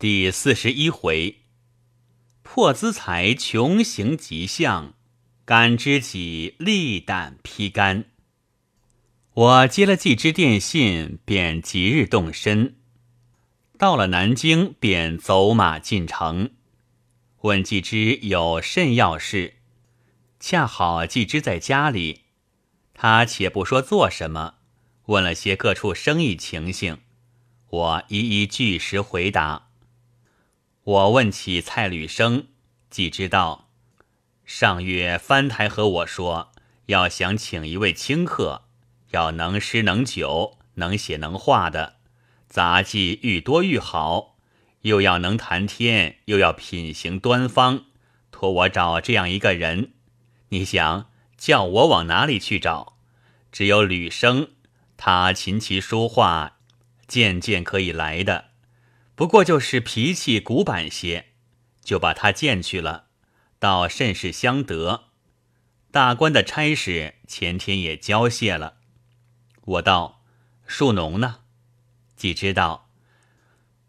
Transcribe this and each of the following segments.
第四十一回，破资财穷行极相，感知己力胆披肝。我接了季之电信，便即日动身。到了南京，便走马进城，问季之有甚要事。恰好季之在家里，他且不说做什么，问了些各处生意情形，我一一据实回答。我问起蔡履生，既知道上月翻台和我说，要想请一位清客，要能诗能酒，能写能画的，杂技愈多愈好，又要能谈天，又要品行端方，托我找这样一个人。你想叫我往哪里去找？只有吕生，他琴棋书画，件件可以来的。不过就是脾气古板些，就把他荐去了，倒甚是相得。大官的差事前天也交卸了。我道：“树农呢？”既知道，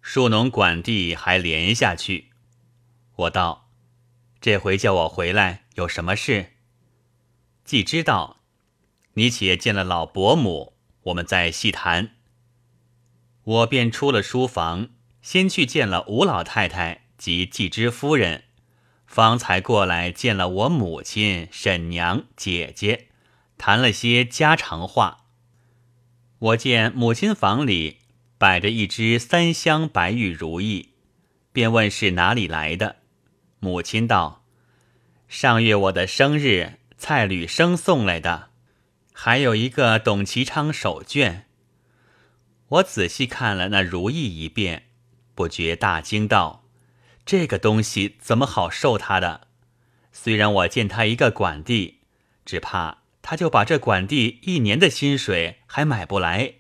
树农管地还连下去。我道：“这回叫我回来有什么事？”既知道，你且见了老伯母，我们再细谈。我便出了书房。先去见了吴老太太及季之夫人，方才过来见了我母亲、婶娘、姐姐，谈了些家常话。我见母亲房里摆着一只三香白玉如意，便问是哪里来的。母亲道：“上月我的生日，蔡履生送来的，还有一个董其昌手绢。”我仔细看了那如意一遍。不觉大惊道：“这个东西怎么好受他的？虽然我见他一个管地，只怕他就把这管地一年的薪水还买不来。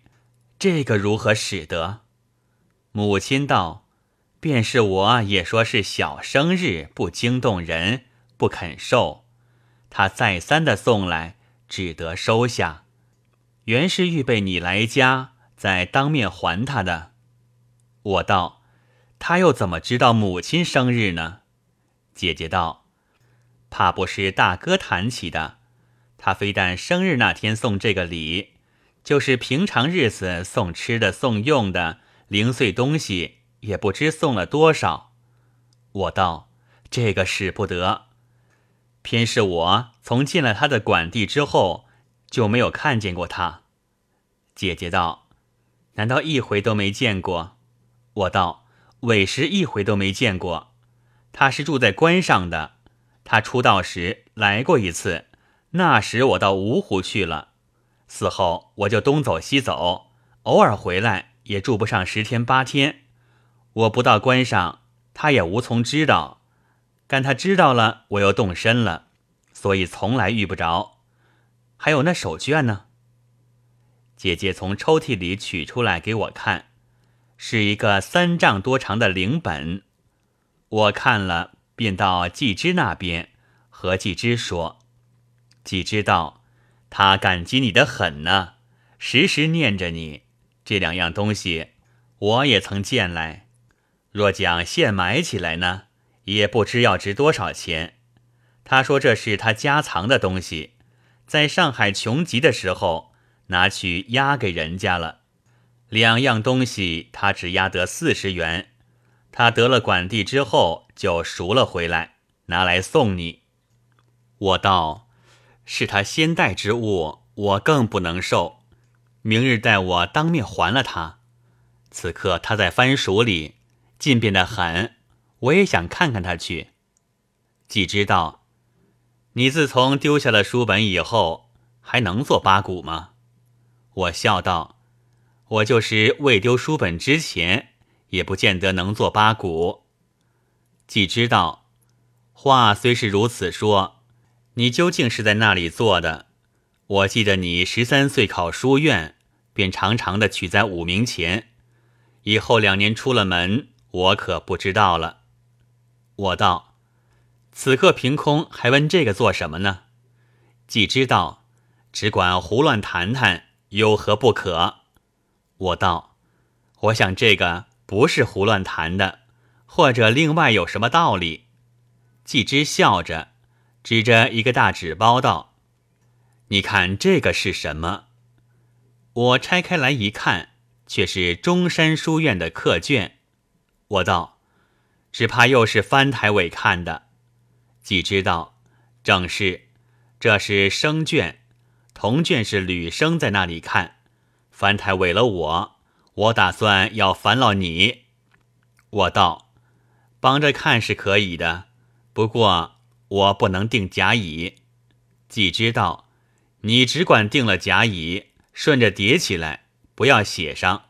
这个如何使得？”母亲道：“便是我也说是小生日，不惊动人，不肯受。他再三的送来，只得收下。原是预备你来家，再当面还他的。”我道。他又怎么知道母亲生日呢？姐姐道：“怕不是大哥谈起的。他非但生日那天送这个礼，就是平常日子送吃的、送用的零碎东西，也不知送了多少。”我道：“这个使不得。偏是我从进了他的管地之后，就没有看见过他。”姐姐道：“难道一回都没见过？”我道。委实一回都没见过，他是住在关上的。他出道时来过一次，那时我到芜湖去了。此后我就东走西走，偶尔回来也住不上十天八天。我不到关上，他也无从知道。干他知道了，我又动身了，所以从来遇不着。还有那手绢呢？姐姐从抽屉里取出来给我看。是一个三丈多长的灵本，我看了，便到季之那边和季之说。季之道：“他感激你的很呢，时时念着你。这两样东西，我也曾见来。若讲现买起来呢，也不知要值多少钱。他说这是他家藏的东西，在上海穷极的时候，拿去押给人家了。”两样东西，他只押得四十元。他得了管地之后，就赎了回来，拿来送你。我道：“是他先带之物，我更不能受。明日待我当面还了他。此刻他在番薯里，进变得很，我也想看看他去。既知道，你自从丢下了书本以后，还能做八股吗？”我笑道。我就是未丢书本之前，也不见得能做八股。既知道，话虽是如此说，你究竟是在那里做的？我记得你十三岁考书院，便常常的取在五名前。以后两年出了门，我可不知道了。我道，此刻凭空还问这个做什么呢？既知道，只管胡乱谈谈，有何不可？我道：“我想这个不是胡乱谈的，或者另外有什么道理？季之笑着，指着一个大纸包道：“你看这个是什么？”我拆开来一看，却是中山书院的课卷。我道：“只怕又是翻台委看的。”季之道：“正是，这是生卷，铜卷是吕生在那里看，翻台委了我，我打算要烦劳你。”我道。帮着看是可以的，不过我不能定甲乙。既知道，你只管定了甲乙，顺着叠起来，不要写上，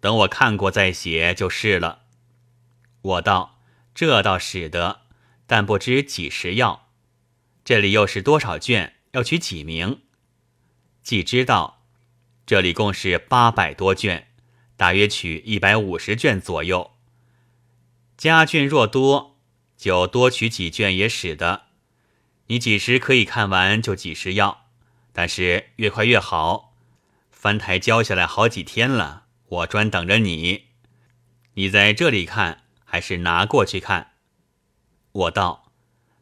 等我看过再写就是了。我道：这倒使得，但不知几时要。这里又是多少卷？要取几名？既知道，这里共是八百多卷，大约取一百五十卷左右。家卷若多，就多取几卷也使得。你几时可以看完，就几时要，但是越快越好。翻台交下来好几天了，我专等着你。你在这里看，还是拿过去看？我道：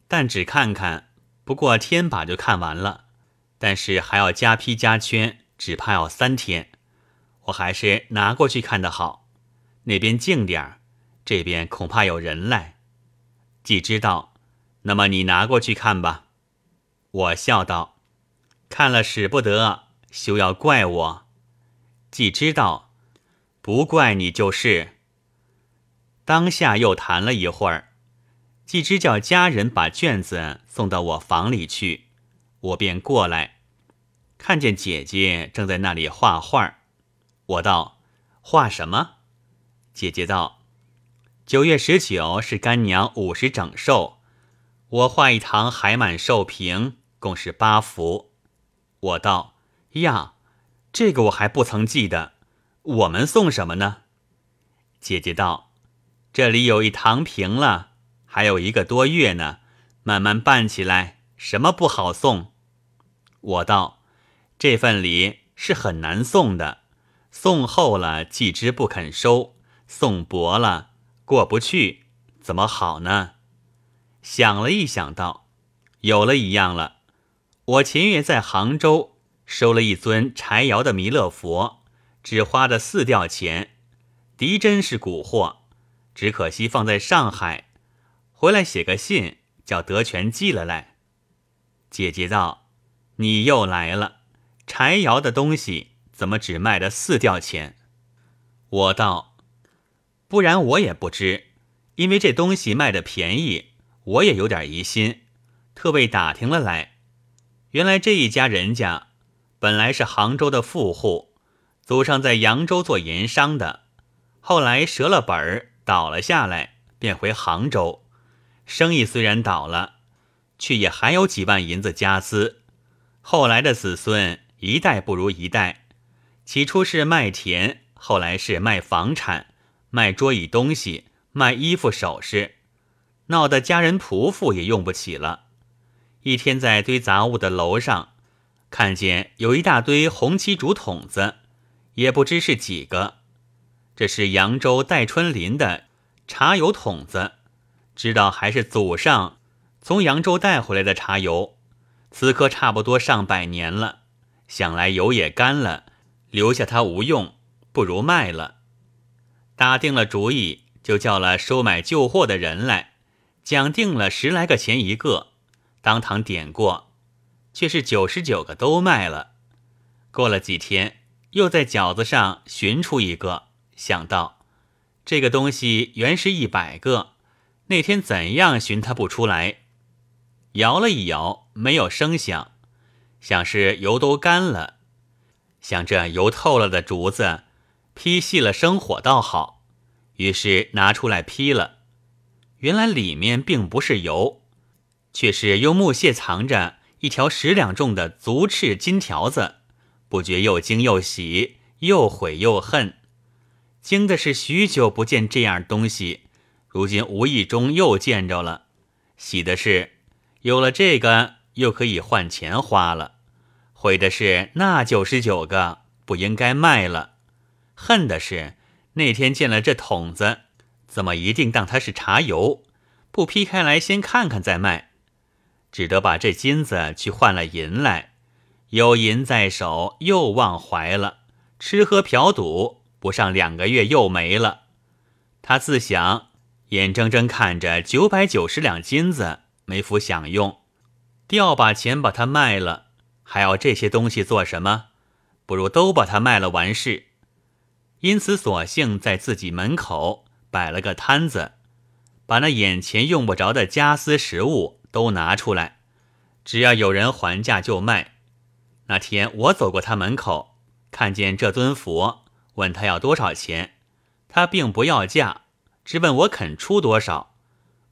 但只看看，不过天把就看完了。但是还要加批加圈，只怕要三天。我还是拿过去看的好，那边静点儿。这边恐怕有人来，既知道，那么你拿过去看吧。我笑道：“看了使不得，休要怪我。”既知道，不怪你就是。当下又谈了一会儿，既知叫家人把卷子送到我房里去，我便过来，看见姐姐正在那里画画。我道：“画什么？”姐姐道。九月十九是干娘五十整寿，我画一堂海满寿瓶，共是八幅。我道：“呀，这个我还不曾记得，我们送什么呢？”姐姐道：“这里有一堂瓶了，还有一个多月呢，慢慢办起来，什么不好送？”我道：“这份礼是很难送的，送厚了季之不肯收，送薄了。”过不去，怎么好呢？想了一想，道：“有了一样了。我前月在杭州收了一尊柴窑的弥勒佛，只花的四吊钱，狄真是古货，只可惜放在上海，回来写个信，叫德全寄了来。”姐姐道：“你又来了，柴窑的东西怎么只卖的四吊钱？”我道。不然我也不知，因为这东西卖的便宜，我也有点疑心，特为打听了来。原来这一家人家本来是杭州的富户，祖上在扬州做盐商的，后来折了本儿倒了下来，便回杭州。生意虽然倒了，却也还有几万银子家资。后来的子孙一代不如一代，起初是卖田，后来是卖房产。卖桌椅东西，卖衣服首饰，闹得家人仆妇也用不起了。一天在堆杂物的楼上，看见有一大堆红漆竹筒子，也不知是几个。这是扬州戴春林的茶油筒子，知道还是祖上从扬州带回来的茶油。此刻差不多上百年了，想来油也干了，留下它无用，不如卖了。打定了主意，就叫了收买旧货的人来，讲定了十来个钱一个，当堂点过，却是九十九个都卖了。过了几天，又在饺子上寻出一个，想到这个东西原是一百个，那天怎样寻它不出来？摇了一摇，没有声响，想是油都干了，想这油透了的竹子。劈细了生火倒好，于是拿出来劈了。原来里面并不是油，却是用木屑藏着一条十两重的足赤金条子。不觉又惊又喜，又悔又恨。惊的是许久不见这样东西，如今无意中又见着了；喜的是有了这个，又可以换钱花了；悔的是那九十九个不应该卖了。恨的是那天见了这桶子，怎么一定当它是茶油？不劈开来先看看再卖？只得把这金子去换了银来，有银在手，又忘怀了。吃喝嫖赌，不上两个月又没了。他自想，眼睁睁看着九百九十两金子没福享用，调把钱把它卖了，还要这些东西做什么？不如都把它卖了完事。因此，索性在自己门口摆了个摊子，把那眼前用不着的家私食物都拿出来，只要有人还价就卖。那天我走过他门口，看见这尊佛，问他要多少钱，他并不要价，只问我肯出多少。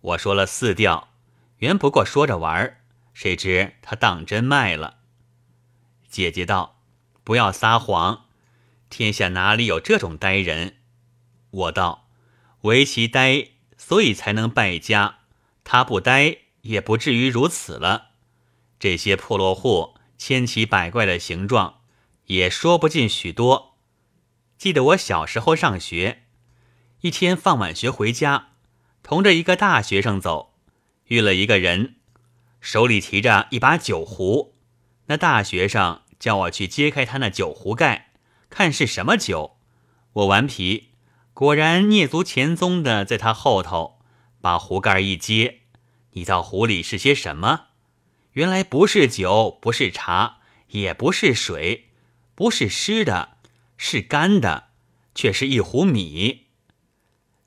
我说了四吊，原不过说着玩，谁知他当真卖了。姐姐道：“不要撒谎。”天下哪里有这种呆人？我道：唯其呆，所以才能败家。他不呆，也不至于如此了。这些破落户，千奇百怪的形状，也说不尽许多。记得我小时候上学，一天放晚学回家，同着一个大学生走，遇了一个人，手里提着一把酒壶。那大学生叫我去揭开他那酒壶盖。看是什么酒，我顽皮，果然蹑足潜踪的在他后头，把壶盖一揭，你到壶里是些什么？原来不是酒，不是茶，也不是水，不是湿的，是干的，却是一壶米。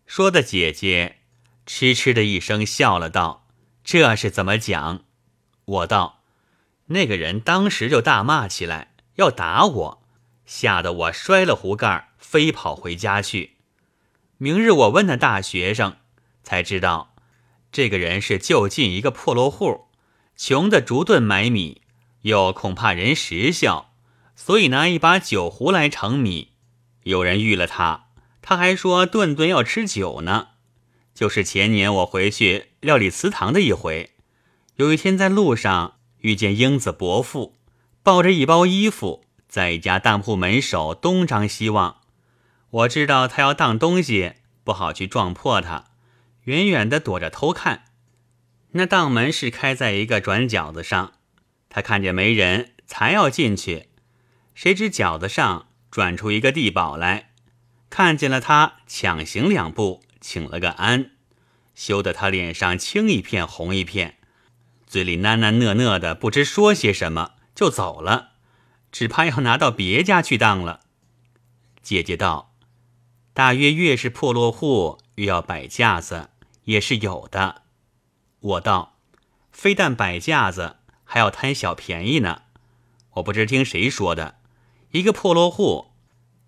说的姐姐痴痴的一声笑了，道：“这是怎么讲？”我道：“那个人当时就大骂起来，要打我。”吓得我摔了壶盖，飞跑回家去。明日我问那大学生，才知道这个人是就近一个破落户，穷的逐顿买米，又恐怕人识笑，所以拿一把酒壶来盛米。有人遇了他，他还说顿顿要吃酒呢。就是前年我回去料理祠堂的一回，有一天在路上遇见英子伯父，抱着一包衣服。在一家当铺门首东张西望，我知道他要当东西，不好去撞破他，远远的躲着偷看。那当门是开在一个转角子上，他看见没人，才要进去，谁知角子上转出一个地保来，看见了他，抢行两步，请了个安，羞得他脸上青一片红一片，嘴里喃喃讷讷的，不知说些什么，就走了。只怕要拿到别家去当了。姐姐道：“大约越是破落户，越要摆架子，也是有的。”我道：“非但摆架子，还要贪小便宜呢。我不知听谁说的，一个破落户，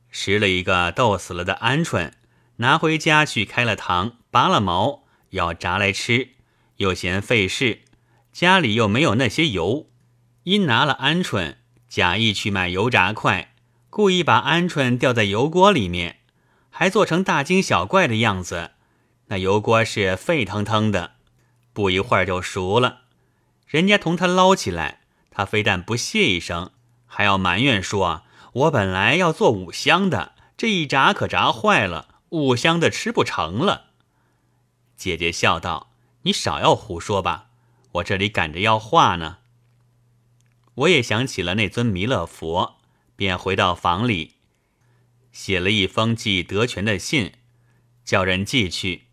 拾了一个斗死了的鹌鹑，拿回家去开了膛，拔了毛，要炸来吃，又嫌费事，家里又没有那些油，因拿了鹌鹑。”假意去买油炸块，故意把鹌鹑吊在油锅里面，还做成大惊小怪的样子。那油锅是沸腾腾的，不一会儿就熟了。人家同他捞起来，他非但不谢一声，还要埋怨说：“我本来要做五香的，这一炸可炸坏了，五香的吃不成了。”姐姐笑道：“你少要胡说吧，我这里赶着要画呢。”我也想起了那尊弥勒佛，便回到房里，写了一封寄德全的信，叫人寄去。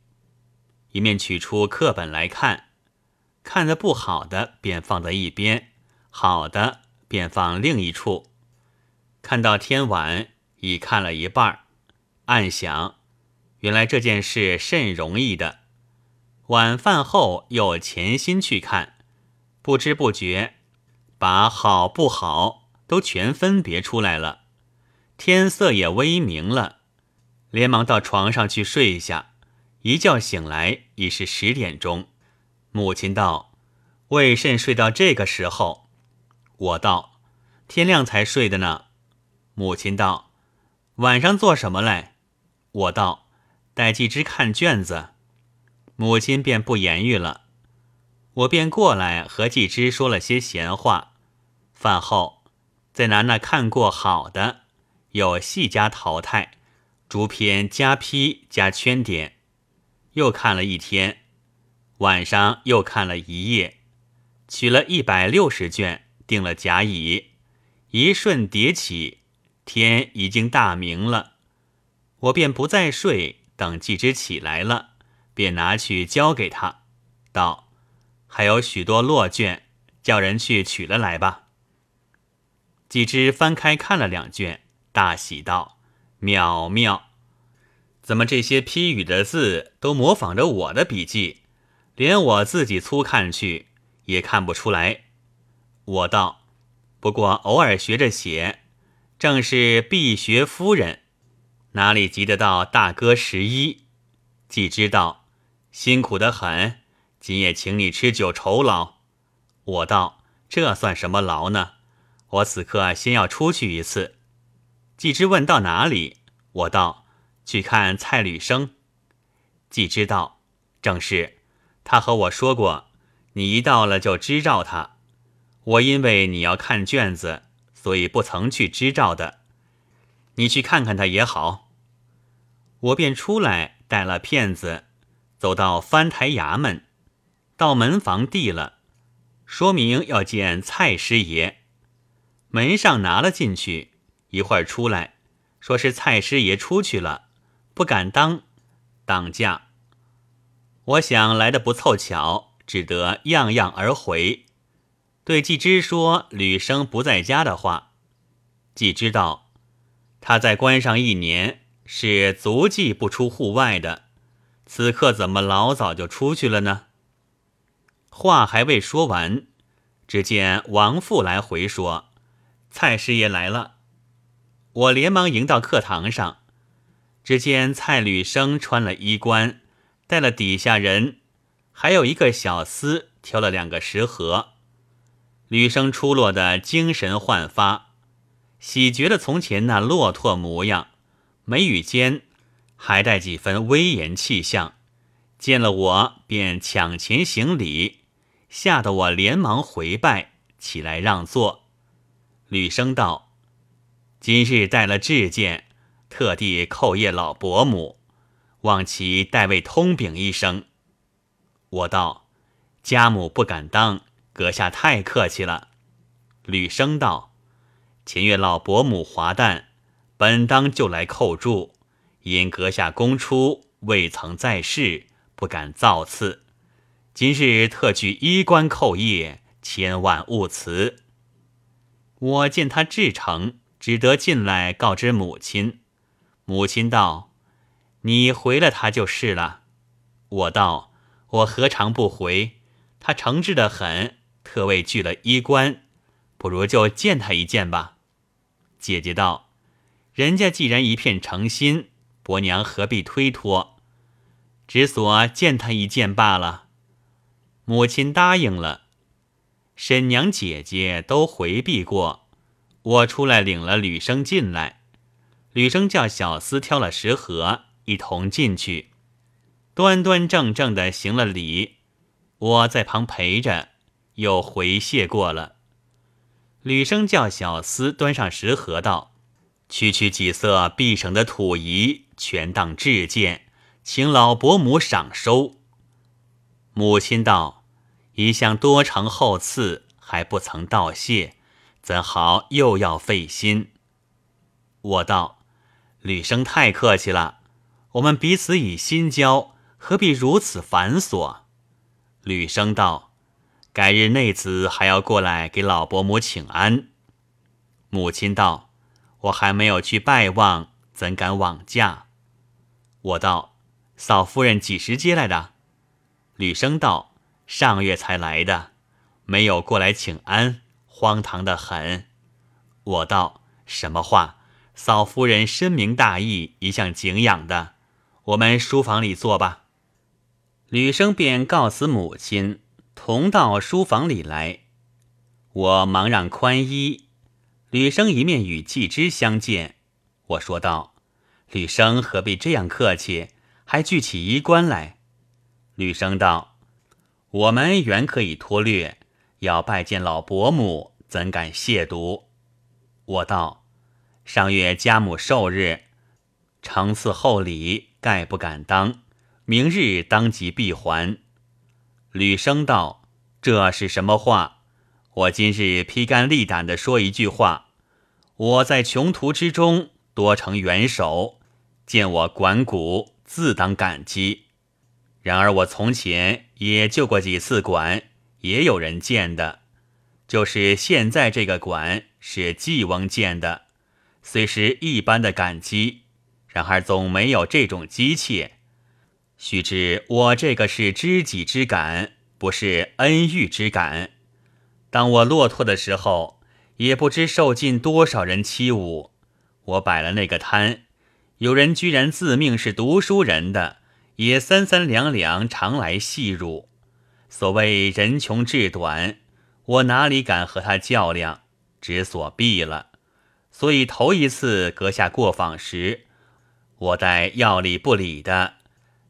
一面取出课本来看，看的不好的便放在一边，好的便放另一处。看到天晚，已看了一半，暗想：原来这件事甚容易的。晚饭后又潜心去看，不知不觉。把好不好都全分别出来了，天色也微明了，连忙到床上去睡一下。一觉醒来已是十点钟。母亲道：“为甚睡到这个时候？”我道：“天亮才睡的呢。”母亲道：“晚上做什么来？”我道：“带季之看卷子。”母亲便不言语了。我便过来和季之说了些闲话。饭后，再拿那看过好的，有细加淘汰，逐篇加批加圈点。又看了一天，晚上又看了一夜，取了一百六十卷，定了甲乙。一瞬叠起，天已经大明了，我便不再睡，等季之起来了，便拿去交给他，道：“还有许多落卷，叫人去取了来吧。”季之翻开看了两卷，大喜道：“妙妙！怎么这些批语的字都模仿着我的笔记，连我自己粗看去也看不出来。”我道。不过偶尔学着写，正是必学夫人，哪里及得到大哥十一？既知道辛苦得很，今夜请你吃酒酬劳。我道这算什么劳呢？我此刻先要出去一次。季之问到哪里？我道去看蔡履生。季之道正是，他和我说过，你一到了就支召他。我因为你要看卷子，所以不曾去支召的。你去看看他也好。我便出来带了片子，走到翻台衙门，到门房递了，说明要见蔡师爷。门上拿了进去，一会儿出来，说是蔡师爷出去了，不敢当，挡驾。我想来的不凑巧，只得样样而回。对季之说：“吕生不在家的话，季之道他在关上一年是足迹不出户外的，此刻怎么老早就出去了呢？”话还未说完，只见王父来回说：“蔡师爷来了。”我连忙迎到课堂上，只见蔡吕生穿了衣冠，带了底下人，还有一个小厮挑了两个食盒。吕生出落的精神焕发，喜绝了从前那骆驼模样，眉宇间还带几分威严气象。见了我便抢前行礼，吓得我连忙回拜，起来让座。吕生道：“今日带了至见，特地叩谒老伯母，望其代为通禀一声。”我道：“家母不敢当。”阁下太客气了，吕生道：“前月老伯母华诞，本当就来叩祝，因阁下公出未曾在世，不敢造次。今日特具衣冠叩谒，千万勿辞。”我见他至诚，只得进来告知母亲。母亲道：“你回了他就是了。”我道：“我何尝不回？他诚挚的很。”特为聚了衣冠，不如就见他一见吧。姐姐道：“人家既然一片诚心，伯娘何必推脱？只所见他一见罢了。”母亲答应了。婶娘姐姐都回避过，我出来领了吕生进来。吕生叫小厮挑了食盒，一同进去，端端正正的行了礼。我在旁陪着。又回谢过了，吕生叫小厮端上食盒道：“区区几色必省的土仪，全当致见，请老伯母赏收。”母亲道：“一向多承厚赐，还不曾道谢，怎好又要费心？”我道：“吕生太客气了，我们彼此以心交，何必如此繁琐？”吕生道。改日内子还要过来给老伯母请安。母亲道：“我还没有去拜望，怎敢枉驾？”我道：“嫂夫人几时接来的？”吕生道：“上月才来的，没有过来请安，荒唐的很。”我道：“什么话？嫂夫人深明大义，一向敬仰的。我们书房里坐吧。”吕生便告辞母亲。同到书房里来，我忙让宽衣。吕生一面与季之相见，我说道：“吕生何必这样客气，还具起衣冠来？”吕生道：“我们原可以脱略，要拜见老伯母，怎敢亵渎？”我道：“上月家母寿日，承赐厚礼，概不敢当。明日当即必还。吕生道：“这是什么话？我今日披肝沥胆的说一句话。我在穷途之中多成元首，见我管谷，自当感激。然而我从前也救过几次管，也有人见的。就是现在这个管是季翁建的，虽是一般的感激，然而总没有这种机切。须知我这个是知己之感，不是恩遇之感。当我落拓的时候。也不知受尽多少人欺侮，我摆了那个摊，有人居然自命是读书人的，也三三两两常来戏辱。所谓人穷志短，我哪里敢和他较量，只所避了。所以头一次阁下过访时，我待要理不理的，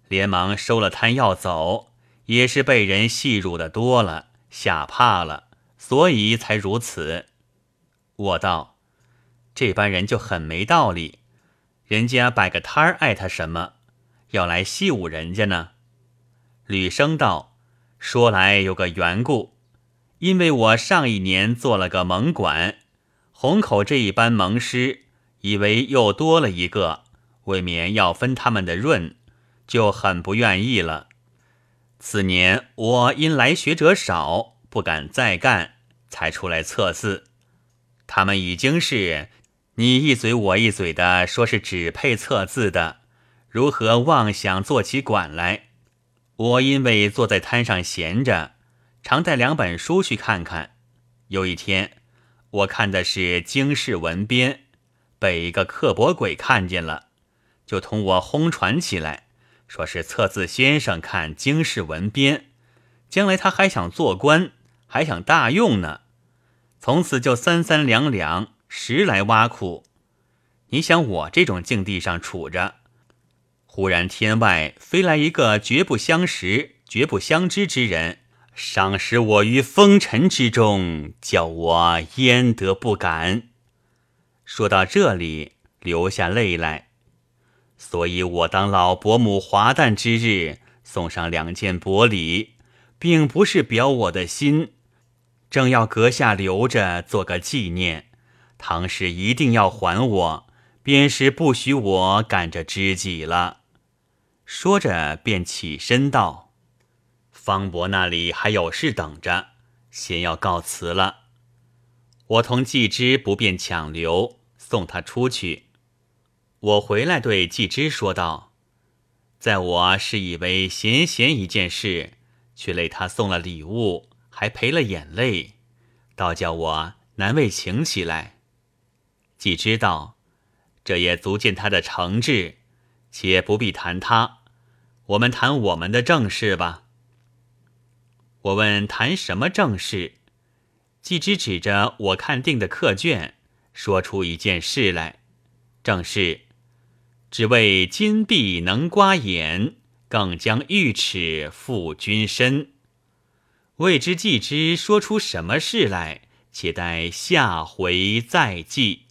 连忙收了摊要走，也是被人戏辱的多了，吓怕了，所以才如此。我道：“这班人就很没道理，人家摆个摊儿，爱他什么？要来戏侮人家呢？”吕生道：“说来有个缘故，因为我上一年做了个盟管，虹口这一班盟师以为又多了一个，未免要分他们的润，就很不愿意了。次年我因来学者少，不敢再干，才出来测字。”他们已经是你一嘴我一嘴的，说是只配测字的，如何妄想做起馆来？我因为坐在摊上闲着，常带两本书去看看。有一天，我看的是《经世文编》，被一个刻薄鬼看见了，就同我轰传起来，说是测字先生看《经世文编》，将来他还想做官，还想大用呢。从此就三三两两，时来挖苦。你想我这种境地上处着，忽然天外飞来一个绝不相识、绝不相知之人，赏识我于风尘之中，叫我焉得不敢？说到这里，流下泪来。所以我当老伯母华诞之日，送上两件薄礼，并不是表我的心。正要阁下留着做个纪念，唐氏一定要还我，便是不许我赶着知己了。说着便起身道：“方伯那里还有事等着，先要告辞了。我同季之不便强留，送他出去。我回来对季之说道：在我是以为闲闲一件事，却累他送了礼物。”还赔了眼泪，倒叫我难为情起来。既知道，这也足见他的诚挚，且不必谈他，我们谈我们的正事吧。我问谈什么正事，季之指着我看定的课卷，说出一件事来，正是只为金币能刮眼，更将玉尺付君身。未知既之说出什么事来，且待下回再记。